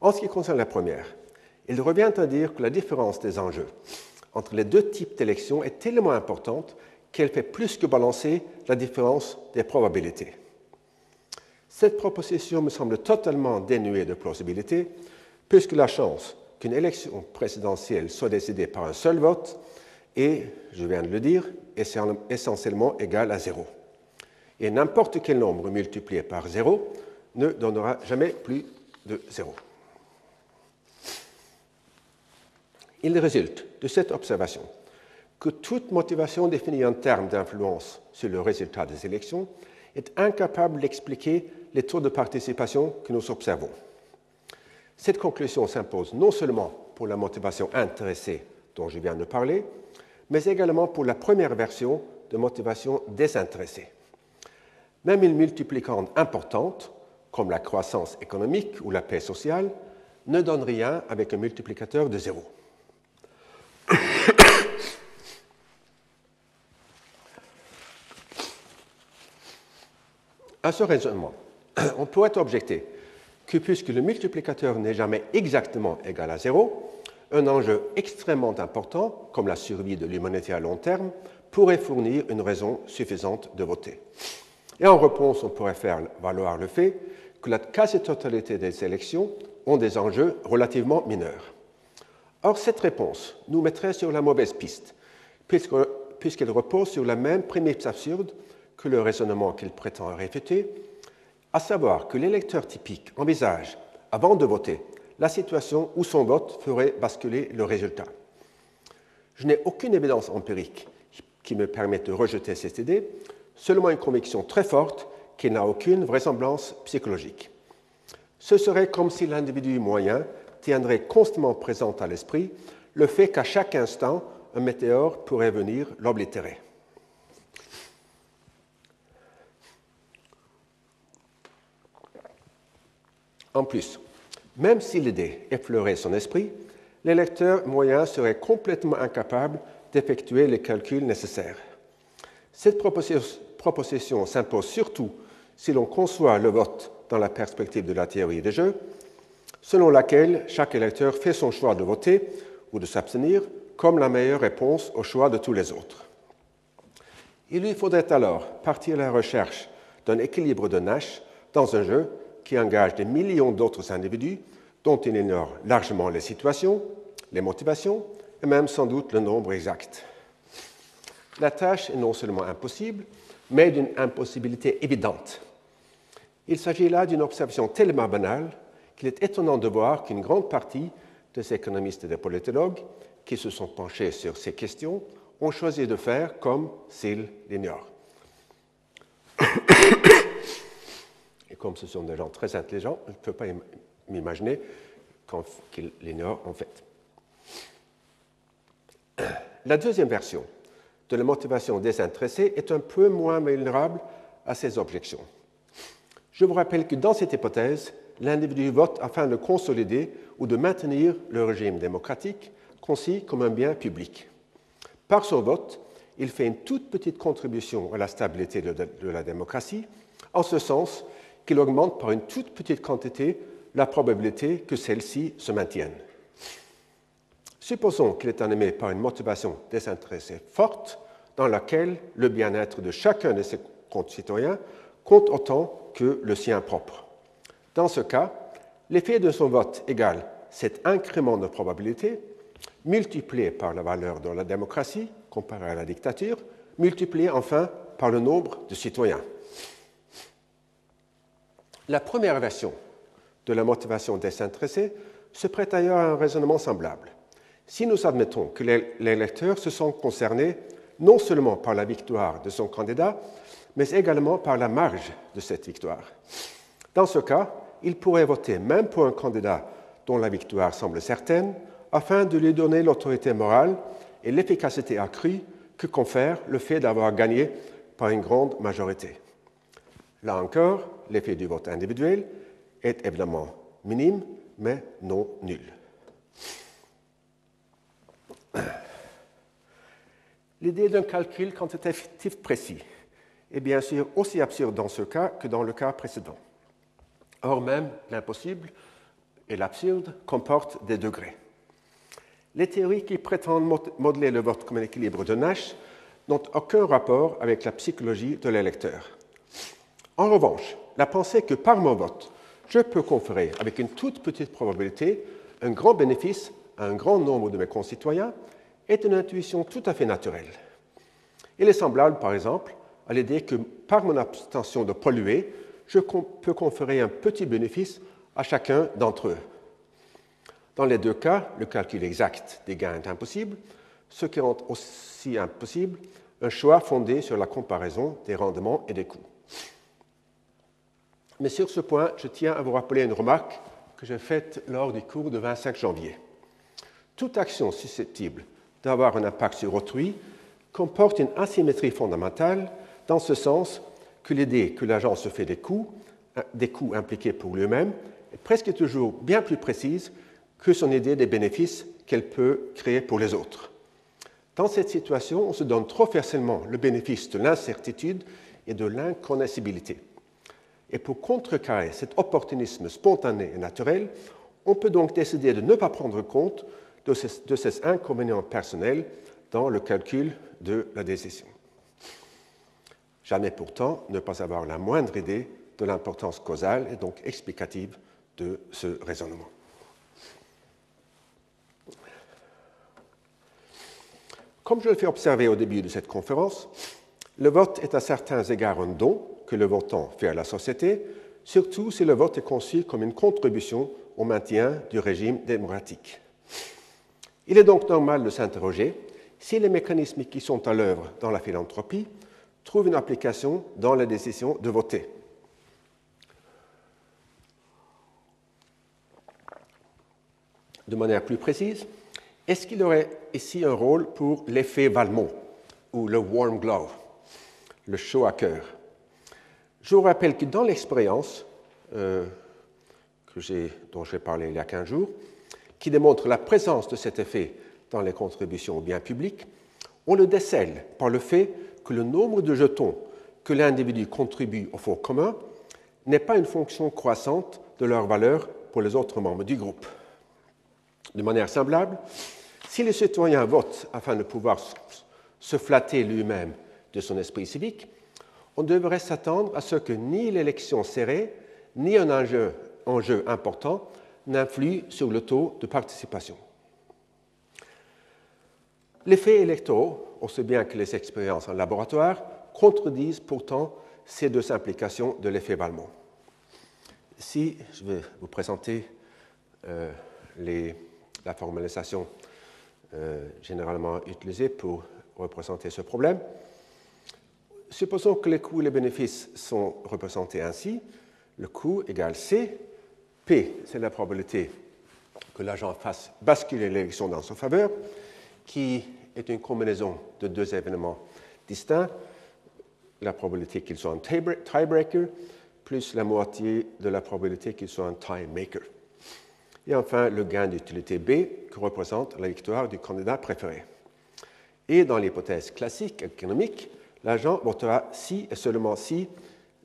S2: En ce qui concerne la première, il revient à dire que la différence des enjeux entre les deux types d'élections est tellement importante qu'elle fait plus que balancer la différence des probabilités. Cette proposition me semble totalement dénuée de plausibilité, puisque la chance qu'une élection présidentielle soit décidée par un seul vote est, je viens de le dire, essentiellement égale à zéro. Et n'importe quel nombre multiplié par zéro ne donnera jamais plus de zéro. Il résulte de cette observation que toute motivation définie en termes d'influence sur le résultat des élections est incapable d'expliquer les taux de participation que nous observons. Cette conclusion s'impose non seulement pour la motivation intéressée dont je viens de parler, mais également pour la première version de motivation désintéressée. Même une multiplicande importante, comme la croissance économique ou la paix sociale, ne donne rien avec un multiplicateur de zéro. [coughs] À ce raisonnement, [coughs] on pourrait objecter que puisque le multiplicateur n'est jamais exactement égal à zéro, un enjeu extrêmement important, comme la survie de l'humanité à long terme, pourrait fournir une raison suffisante de voter. Et en réponse, on pourrait faire valoir le fait que la quasi-totalité des élections ont des enjeux relativement mineurs. Or, cette réponse nous mettrait sur la mauvaise piste, puisqu'elle repose sur la même prémisse absurde que le raisonnement qu'il prétend réfuter, à savoir que l'électeur typique envisage, avant de voter, la situation où son vote ferait basculer le résultat. Je n'ai aucune évidence empirique qui me permette de rejeter cette idée, seulement une conviction très forte qui n'a aucune vraisemblance psychologique. Ce serait comme si l'individu moyen tiendrait constamment présent à l'esprit le fait qu'à chaque instant, un météore pourrait venir l'oblitérer. En plus, même si l'idée effleurait son esprit, l'électeur moyen serait complètement incapable d'effectuer les calculs nécessaires. Cette proposition s'impose surtout si l'on conçoit le vote dans la perspective de la théorie des jeux, selon laquelle chaque électeur fait son choix de voter ou de s'abstenir comme la meilleure réponse au choix de tous les autres. Il lui faudrait alors partir à la recherche d'un équilibre de Nash dans un jeu qui engage des millions d'autres individus dont il ignore largement les situations, les motivations et même sans doute le nombre exact. La tâche est non seulement impossible, mais d'une impossibilité évidente. Il s'agit là d'une observation tellement banale qu'il est étonnant de voir qu'une grande partie des économistes et des politologues qui se sont penchés sur ces questions ont choisi de faire comme s'ils l'ignorent. [coughs] Et comme ce sont des gens très intelligents, je ne peux pas m'imaginer qu'ils l'ignorent en fait. [coughs] La deuxième version de la motivation désintéressée est un peu moins vulnérable à ces objections. Je vous rappelle que dans cette hypothèse, l'individu vote afin de consolider ou de maintenir le régime démocratique concis comme un bien public. Par son vote, il fait une toute petite contribution à la stabilité de la démocratie, en ce sens qu'il augmente par une toute petite quantité la probabilité que celle-ci se maintienne. Supposons qu'il est animé par une motivation désintéressée forte, dans laquelle le bien-être de chacun de ses concitoyens compte autant que le sien propre. Dans ce cas, l'effet de son vote égale cet incrément de probabilité multiplié par la valeur de la démocratie comparée à la dictature, multiplié enfin par le nombre de citoyens. La première version de la motivation désintéressée se prête ailleurs à un raisonnement semblable si nous admettons que les, électeurs se sont concernés non seulement par la victoire de son candidat, mais également par la marge de cette victoire. Dans ce cas, ils pourraient voter même pour un candidat dont la victoire semble certaine, afin de lui donner l'autorité morale et l'efficacité accrue que confère le fait d'avoir gagné par une grande majorité. Là encore, l'effet du vote individuel est évidemment minime, mais non nul. L'idée d'un calcul quantitatif précis est bien sûr aussi absurde dans ce cas que dans le cas précédent. Or même, l'impossible et l'absurde comportent des degrés. Les théories qui prétendent modeler le vote comme un équilibre de Nash n'ont aucun rapport avec la psychologie de l'électeur. En revanche, la pensée que par mon vote, je peux conférer avec une toute petite probabilité un grand bénéfice à un grand nombre de mes concitoyens est une intuition tout à fait naturelle. Il est semblable, par exemple, à l'idée que par mon abstention de polluer, je peux conférer un petit bénéfice à chacun d'entre eux. Dans les deux cas, le calcul exact des gains est impossible, ce qui rend aussi impossible un choix fondé sur la comparaison des rendements et des coûts. Mais sur ce point, je tiens à vous rappeler une remarque que j'ai faite lors du cours de 25 janvier. Toute action susceptible d'avoir un impact sur autrui comporte une asymétrie fondamentale dans ce sens que l'idée que l'agent se fait des coûts, des coûts impliqués pour lui-même, est presque toujours bien plus précise que son idée des bénéfices qu'elle peut créer pour les autres. Dans cette situation, on se donne trop facilement le bénéfice de l'incertitude et de l'inconnaissabilité. Et pour contrecarrer cet opportunisme spontané et naturel, on peut donc décider de ne pas prendre compte de ces inconvénients personnels dans le calcul de la décision. Jamais pourtant ne pas avoir la moindre idée de l'importance causale et donc explicative de ce raisonnement. Comme je le fais observer au début de cette conférence, le vote est à certains égards un don que le votant fait à la société, surtout si le vote est conçu comme une contribution au maintien du régime démocratique. Il est donc normal de s'interroger si les mécanismes qui sont à l'œuvre dans la philanthropie trouvent une application dans la décision de voter. De manière plus précise, est-ce qu'il aurait ici un rôle pour l'effet Valmont ou le warm glove, le chaud à cœur? Je vous rappelle que dans l'expérience euh, dont j'ai parlé il y a 15 jours, qui démontre la présence de cet effet dans les contributions aux biens publics, on le décèle par le fait que le nombre de jetons que l'individu contribue au fonds commun n'est pas une fonction croissante de leur valeur pour les autres membres du groupe. De manière semblable, si le citoyen vote afin de pouvoir se flatter lui-même de son esprit civique, on devrait s'attendre à ce que ni l'élection serrée, ni un enjeu, important n'influent sur le taux de participation. Les faits électoraux, aussi bien que les expériences en laboratoire, contredisent pourtant ces deux implications de l'effet Valmont. Ici, je vais vous présenter euh, la formalisation euh, généralement utilisée pour représenter ce problème. Supposons que les coûts et les bénéfices sont représentés ainsi. Le coût égale C. P, c'est la probabilité que l'agent fasse basculer l'élection dans sa faveur, qui est une combinaison de deux événements distincts, la probabilité qu'il soit un tiebreaker, plus la moitié de la probabilité qu'il soit un tie maker. Et enfin, le gain d'utilité B, qui représente la victoire du candidat préféré. Et dans l'hypothèse classique économique, l'agent votera si et seulement si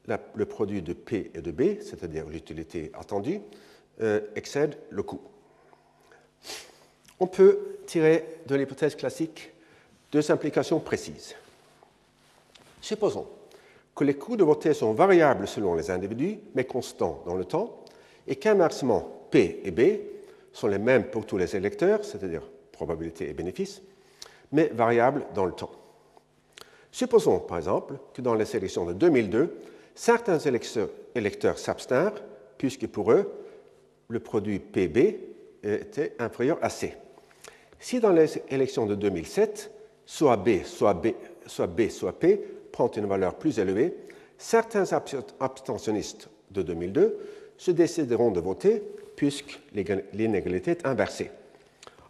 S2: le produit de P et de B, c'est-à-dire l'utilité attendue, euh, excède le coût. On peut tirer de l'hypothèse classique deux implications précises. Supposons que les coûts de voter sont variables selon les individus, mais constants dans le temps, et qu'inversement, P et B sont les mêmes pour tous les électeurs, c'est-à-dire probabilité et bénéfice, mais variables dans le temps. Supposons, par exemple, que dans les élections de 2002, certains électeurs s'abstinrent, puisque pour eux, le produit PB était inférieur à C. Si dans les élections de 2007, soit B, soit B, soit B, soit P prend une valeur plus élevée, certains abstentionnistes de 2002 se décideront de voter puisque l'inégalité est inversée.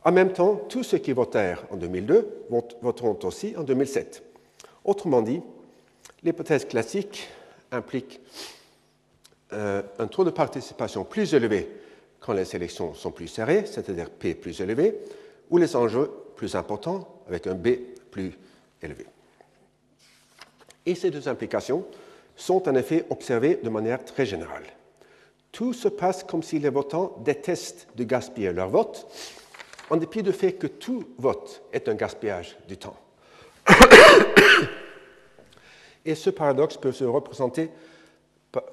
S2: En même temps, tous ceux qui votèrent en 2002 voteront aussi en 2007. Autrement dit, l'hypothèse classique implique euh, un taux de participation plus élevé quand les élections sont plus serrées, c'est-à-dire P plus élevé, ou les enjeux plus importants avec un B plus élevé. Et ces deux implications sont en effet observées de manière très générale. Tout se passe comme si les votants détestent de gaspiller leur vote, en dépit du fait que tout vote est un gaspillage du temps. Et ce paradoxe peut se représenter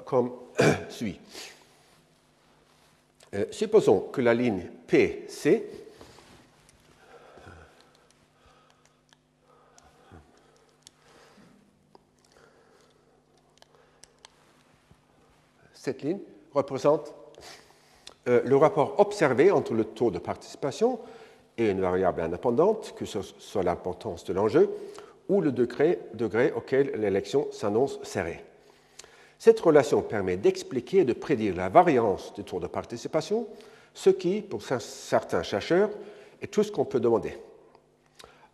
S2: comme [coughs] suit. Euh, supposons que la ligne PC cette ligne représente euh, le rapport observé entre le taux de participation et une variable indépendante, que ce soit l'importance de l'enjeu, ou le degré, degré auquel l'élection s'annonce serrée. Cette relation permet d'expliquer et de prédire la variance du taux de participation, ce qui, pour certains chercheurs, est tout ce qu'on peut demander.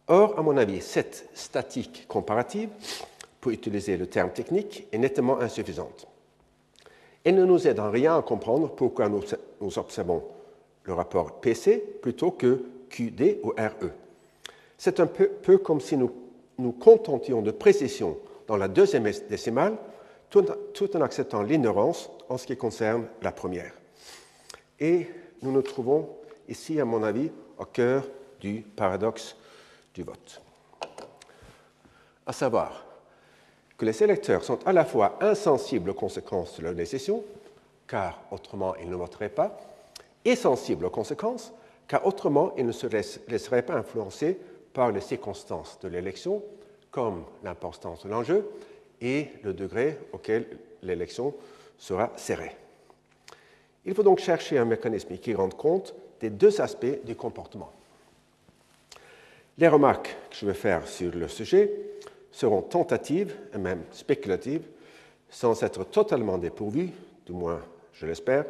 S2: Or, à mon avis, cette statique comparative, pour utiliser le terme technique, est nettement insuffisante. Elle ne nous aide en rien à comprendre pourquoi nous, observons le rapport PC plutôt que QD ou RE. C'est un peu, comme si nous nous contentions de précision dans la deuxième décimale tout, en acceptant l'ignorance en ce qui concerne la première. Et nous nous trouvons ici, à mon avis, au cœur du paradoxe du vote. À savoir que les électeurs sont à la fois insensibles aux conséquences de leur décision, car autrement ils ne voteraient pas, et sensibles aux conséquences, car autrement ils ne se laisseraient pas influencer par les circonstances de l'élection, comme l'importance de l'enjeu et le degré auquel l'élection sera serrée. Il faut donc chercher un mécanisme qui rende compte des deux aspects du comportement. Les remarques que je vais faire sur le sujet seront tentatives et même spéculatives, sans être totalement dépourvues, du moins je l'espère,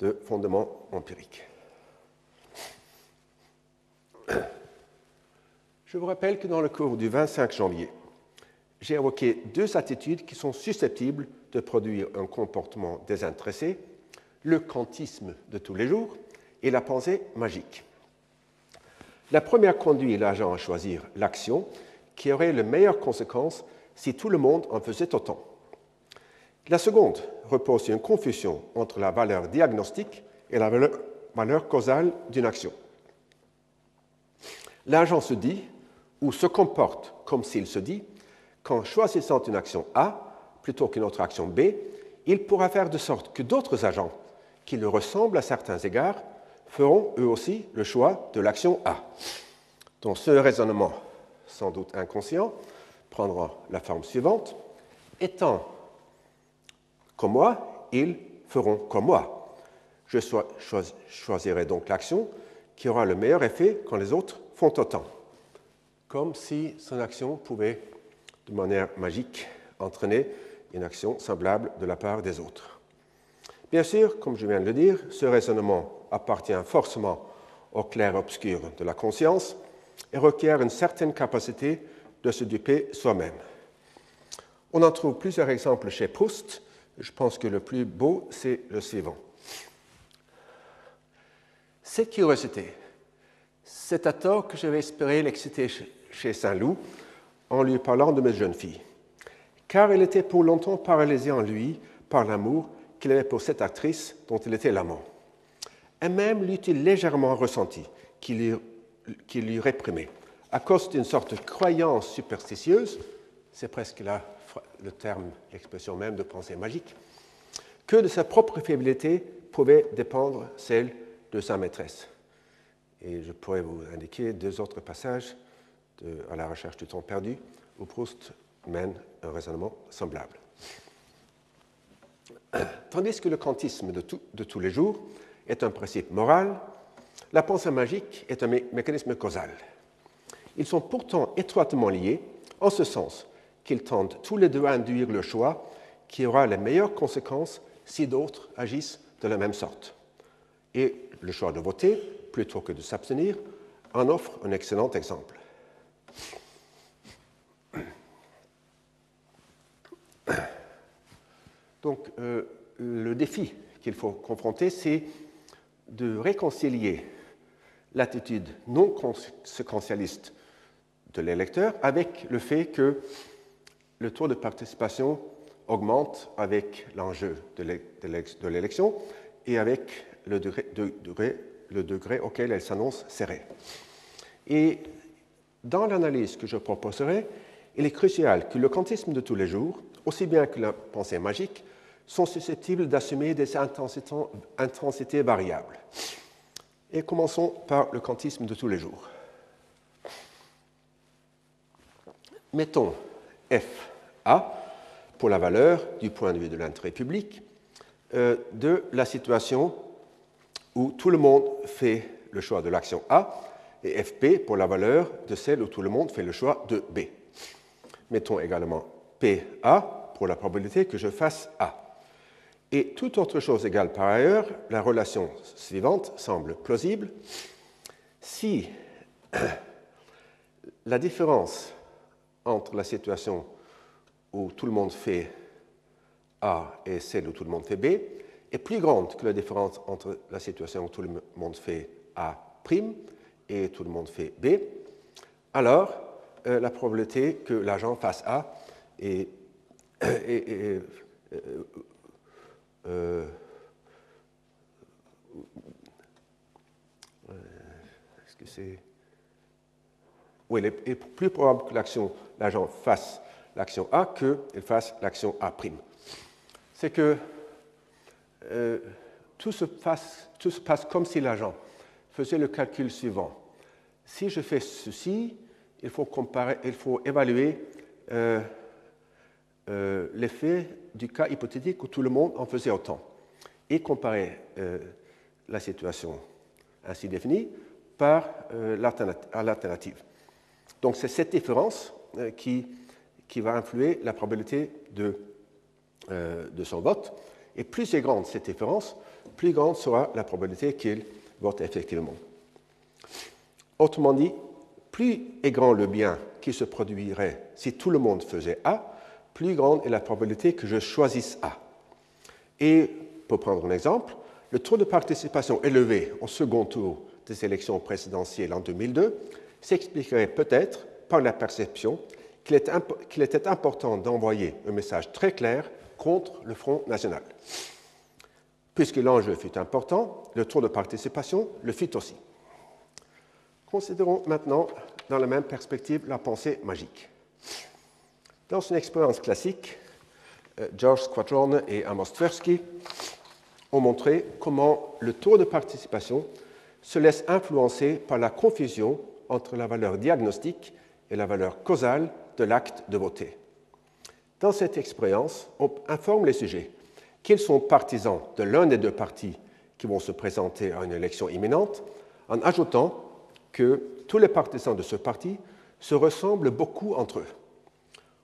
S2: de fondements empiriques. Je vous rappelle que dans le cours du 25 janvier, j'ai évoqué deux attitudes qui sont susceptibles de produire un comportement désintéressé, le quantisme de tous les jours et la pensée magique. La première conduit l'agent à choisir l'action qui aurait les meilleures conséquences si tout le monde en faisait autant. La seconde repose sur une confusion entre la valeur diagnostique et la valeur, causale d'une action. L'agent se dit ou se comporte comme s'il se dit qu'en choisissant une action A plutôt qu'une autre action B, il pourra faire de sorte que d'autres agents qui le ressemblent à certains égards feront eux aussi le choix de l'action A. Donc ce raisonnement, sans doute inconscient, prendra la forme suivante. Étant comme moi, ils feront comme moi. Je choisirai donc l'action qui aura le meilleur effet quand les autres font autant. Comme si son action pouvait, de manière magique, entraîner une action semblable de la part des autres. Bien sûr, comme je viens de le dire, ce raisonnement appartient forcément au clair-obscur de la conscience et requiert une certaine capacité de se duper soi-même. On en trouve plusieurs exemples chez Proust. Je pense que le plus beau, c'est le suivant. Cette curiosité, c'est à tort que j'avais espéré l'exciter chez Saint-Loup en lui parlant de mes jeunes filles, car il était pour longtemps paralysé en lui par l'amour qu'il avait pour cette actrice dont il était l'amant. Et même l'eût-il légèrement ressenti, qu'il lui, réprimait, à cause d'une sorte de croyance superstitieuse, c'est presque là le terme, l'expression même de pensée magique, que de sa propre faiblité pouvait dépendre celle de sa maîtresse. Et je pourrais vous indiquer deux autres passages de, à la recherche du temps perdu où Proust mène un raisonnement semblable. [clears throat] Tandis que le quantisme de, de, tous les jours est un principe moral, la pensée magique est un mécanisme causal. Ils sont pourtant étroitement liés en ce sens qu'ils tendent tous les deux à induire le choix qui aura les meilleures conséquences si d'autres agissent de la même sorte. Et le choix de voter, plutôt que de s'abstenir, en offre un excellent exemple. Donc, euh, le défi qu'il faut confronter, c'est de réconcilier l'attitude non séquentialiste de l'électeur avec le fait que le taux de participation augmente avec l'enjeu de l'élection et avec le degré, le degré auquel elle s'annonce serrée. Et dans l'analyse que je proposerai, il est crucial que le quantisme de tous les jours, aussi bien que la pensée magique, sont susceptibles d'assumer des intensités variables. Et commençons par le quantisme de tous les jours. Mettons f a pour la valeur, du point de vue de l'intérêt public, euh, de la situation où tout le monde fait le choix de l'action A, et fp pour la valeur de celle où tout le monde fait le choix de B. Mettons également PA pour la probabilité que je fasse A. Et toute autre chose égale par ailleurs, la relation suivante semble plausible. Si [coughs] la différence entre la situation où tout le monde fait A et celle où tout le monde fait B est plus grande que la différence entre la situation où tout le monde fait A' et tout le monde fait B, alors euh, la probabilité que l'agent fasse A est que c'est oui, il est plus probable que l'action, l'agent fasse l'action A qu'il fasse l'action A'. C'est que euh, se passe, tout se passe comme si l'agent faisait le calcul suivant. Si je fais ceci, il faut, comparer, il faut évaluer euh, euh, l'effet du cas hypothétique où tout le monde en faisait autant et comparer la situation ainsi définie par l'alternative. Donc c'est cette différence qui, qui, va influer la probabilité de, de son vote. Et plus est grande cette différence, plus grande sera la probabilité qu'il effectivement. Autrement dit, plus est grand le bien qui se produirait si tout le monde faisait A, plus grande est la probabilité que je choisisse A. Et pour prendre un exemple, le taux de participation élevé au second tour des élections présidentielles en 2002 s'expliquerait peut-être par la perception qu'il était important d'envoyer un message très clair contre le Front national. Puisque l'enjeu fut important, le taux de participation le fut aussi. Considérons maintenant dans la même perspective la pensée magique. Dans une expérience classique, euh, George Squadron et Amos Tversky ont montré comment le taux de participation se laisse influencer par la confusion entre la valeur diagnostique et la valeur causale de l'acte de voter. Dans cette expérience, on informe les sujets qu'ils sont partisans de l'un des deux partis qui vont se présenter à une élection imminente, en ajoutant que tous les partisans de ce parti se ressemblent beaucoup entre eux.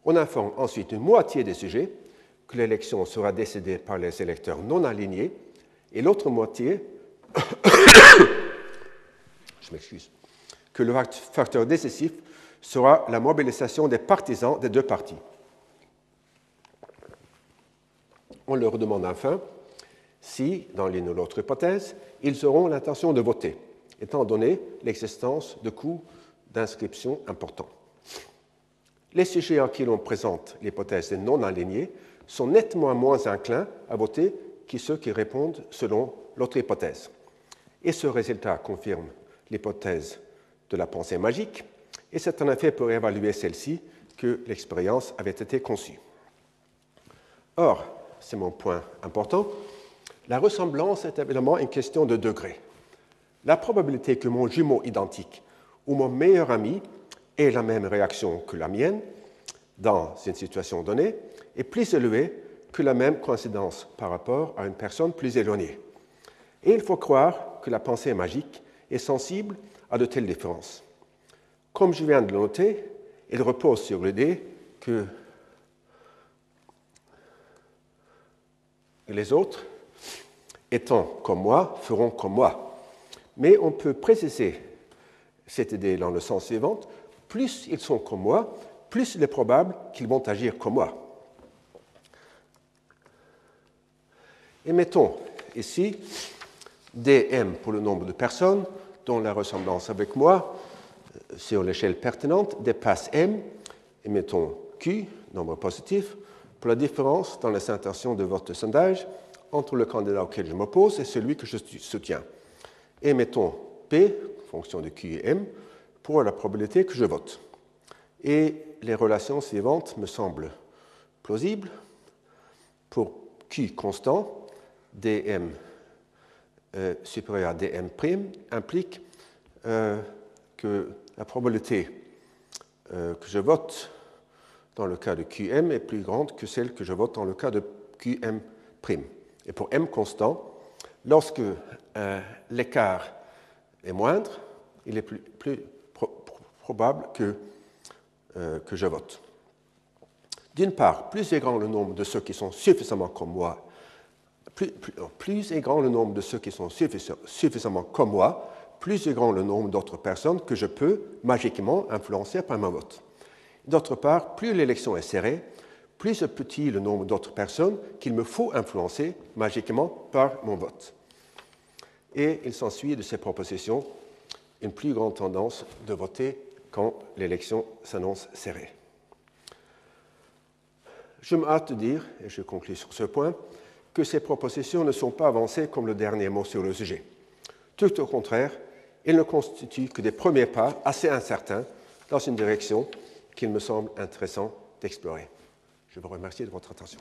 S2: On informe ensuite une moitié des sujets que l'élection sera décidée par les électeurs non alignés et l'autre moitié, [coughs] que le facteur décisif sera la mobilisation des partisans des deux partis. On leur demande enfin si, dans l'une ou l'autre hypothèse, ils auront l'intention de voter, étant donné l'existence de coûts d'inscription importants. Les sujets à qui l'on présente l'hypothèse des non alignés sont nettement moins inclins à voter que ceux qui répondent selon l'autre hypothèse. Et ce résultat confirme l'hypothèse de la pensée magique, et c'est en effet pour évaluer celle-ci que l'expérience avait été conçue. Or, c'est mon point important, la ressemblance est évidemment une question de degré. La probabilité que mon jumeau identique ou mon meilleur ami ait la même réaction que la mienne dans une situation donnée est plus élevée que la même coïncidence par rapport à une personne plus éloignée. Et il faut croire que la pensée magique est sensible à de telles différences. Comme je viens de le noter, il repose sur l'idée que les autres, étant comme moi, feront comme moi. Mais on peut préciser cette idée dans le sens suivant, plus ils sont comme moi, plus il est probable qu'ils vont agir comme moi. Et mettons ici dm pour le nombre de personnes dont la ressemblance avec moi euh, sur l'échelle pertinente dépasse m, et mettons q, nombre positif, pour la différence dans les intentions de vote de sondage entre le candidat auquel je m'oppose et celui que je soutiens. Et mettons P, fonction de Q et M, pour la probabilité que je vote. Et les relations suivantes me semblent plausibles. Pour Q constant, dm euh, supérieur à dm' implique euh, que la probabilité euh, que je vote dans le cas de QM est plus grande que celle que je vote dans le cas de QM'. Et pour M constant, lorsque euh, l'écart est moindre, il est plus, probable que, euh, que je vote. D'une part, plus est grand le nombre de ceux qui sont suffisamment comme moi, plus, plus, est grand le nombre de ceux qui sont suffisamment comme moi, plus est grand le nombre d'autres personnes que je peux magiquement influencer par mon vote. D'autre part, plus l'élection est serrée, plus est petit le nombre d'autres personnes qu'il me faut influencer magiquement par mon vote. Et il s'ensuit de ces propositions une plus grande tendance de voter quand l'élection s'annonce serrée. Je me hâte de dire, et je conclus sur ce point, que ces propositions ne sont pas avancées comme le dernier mot sur le sujet. Tout au contraire, elles ne constituent que des premiers pas assez incertains dans une direction qu'il me semble intéressant d'explorer. Je vous remercie de votre attention.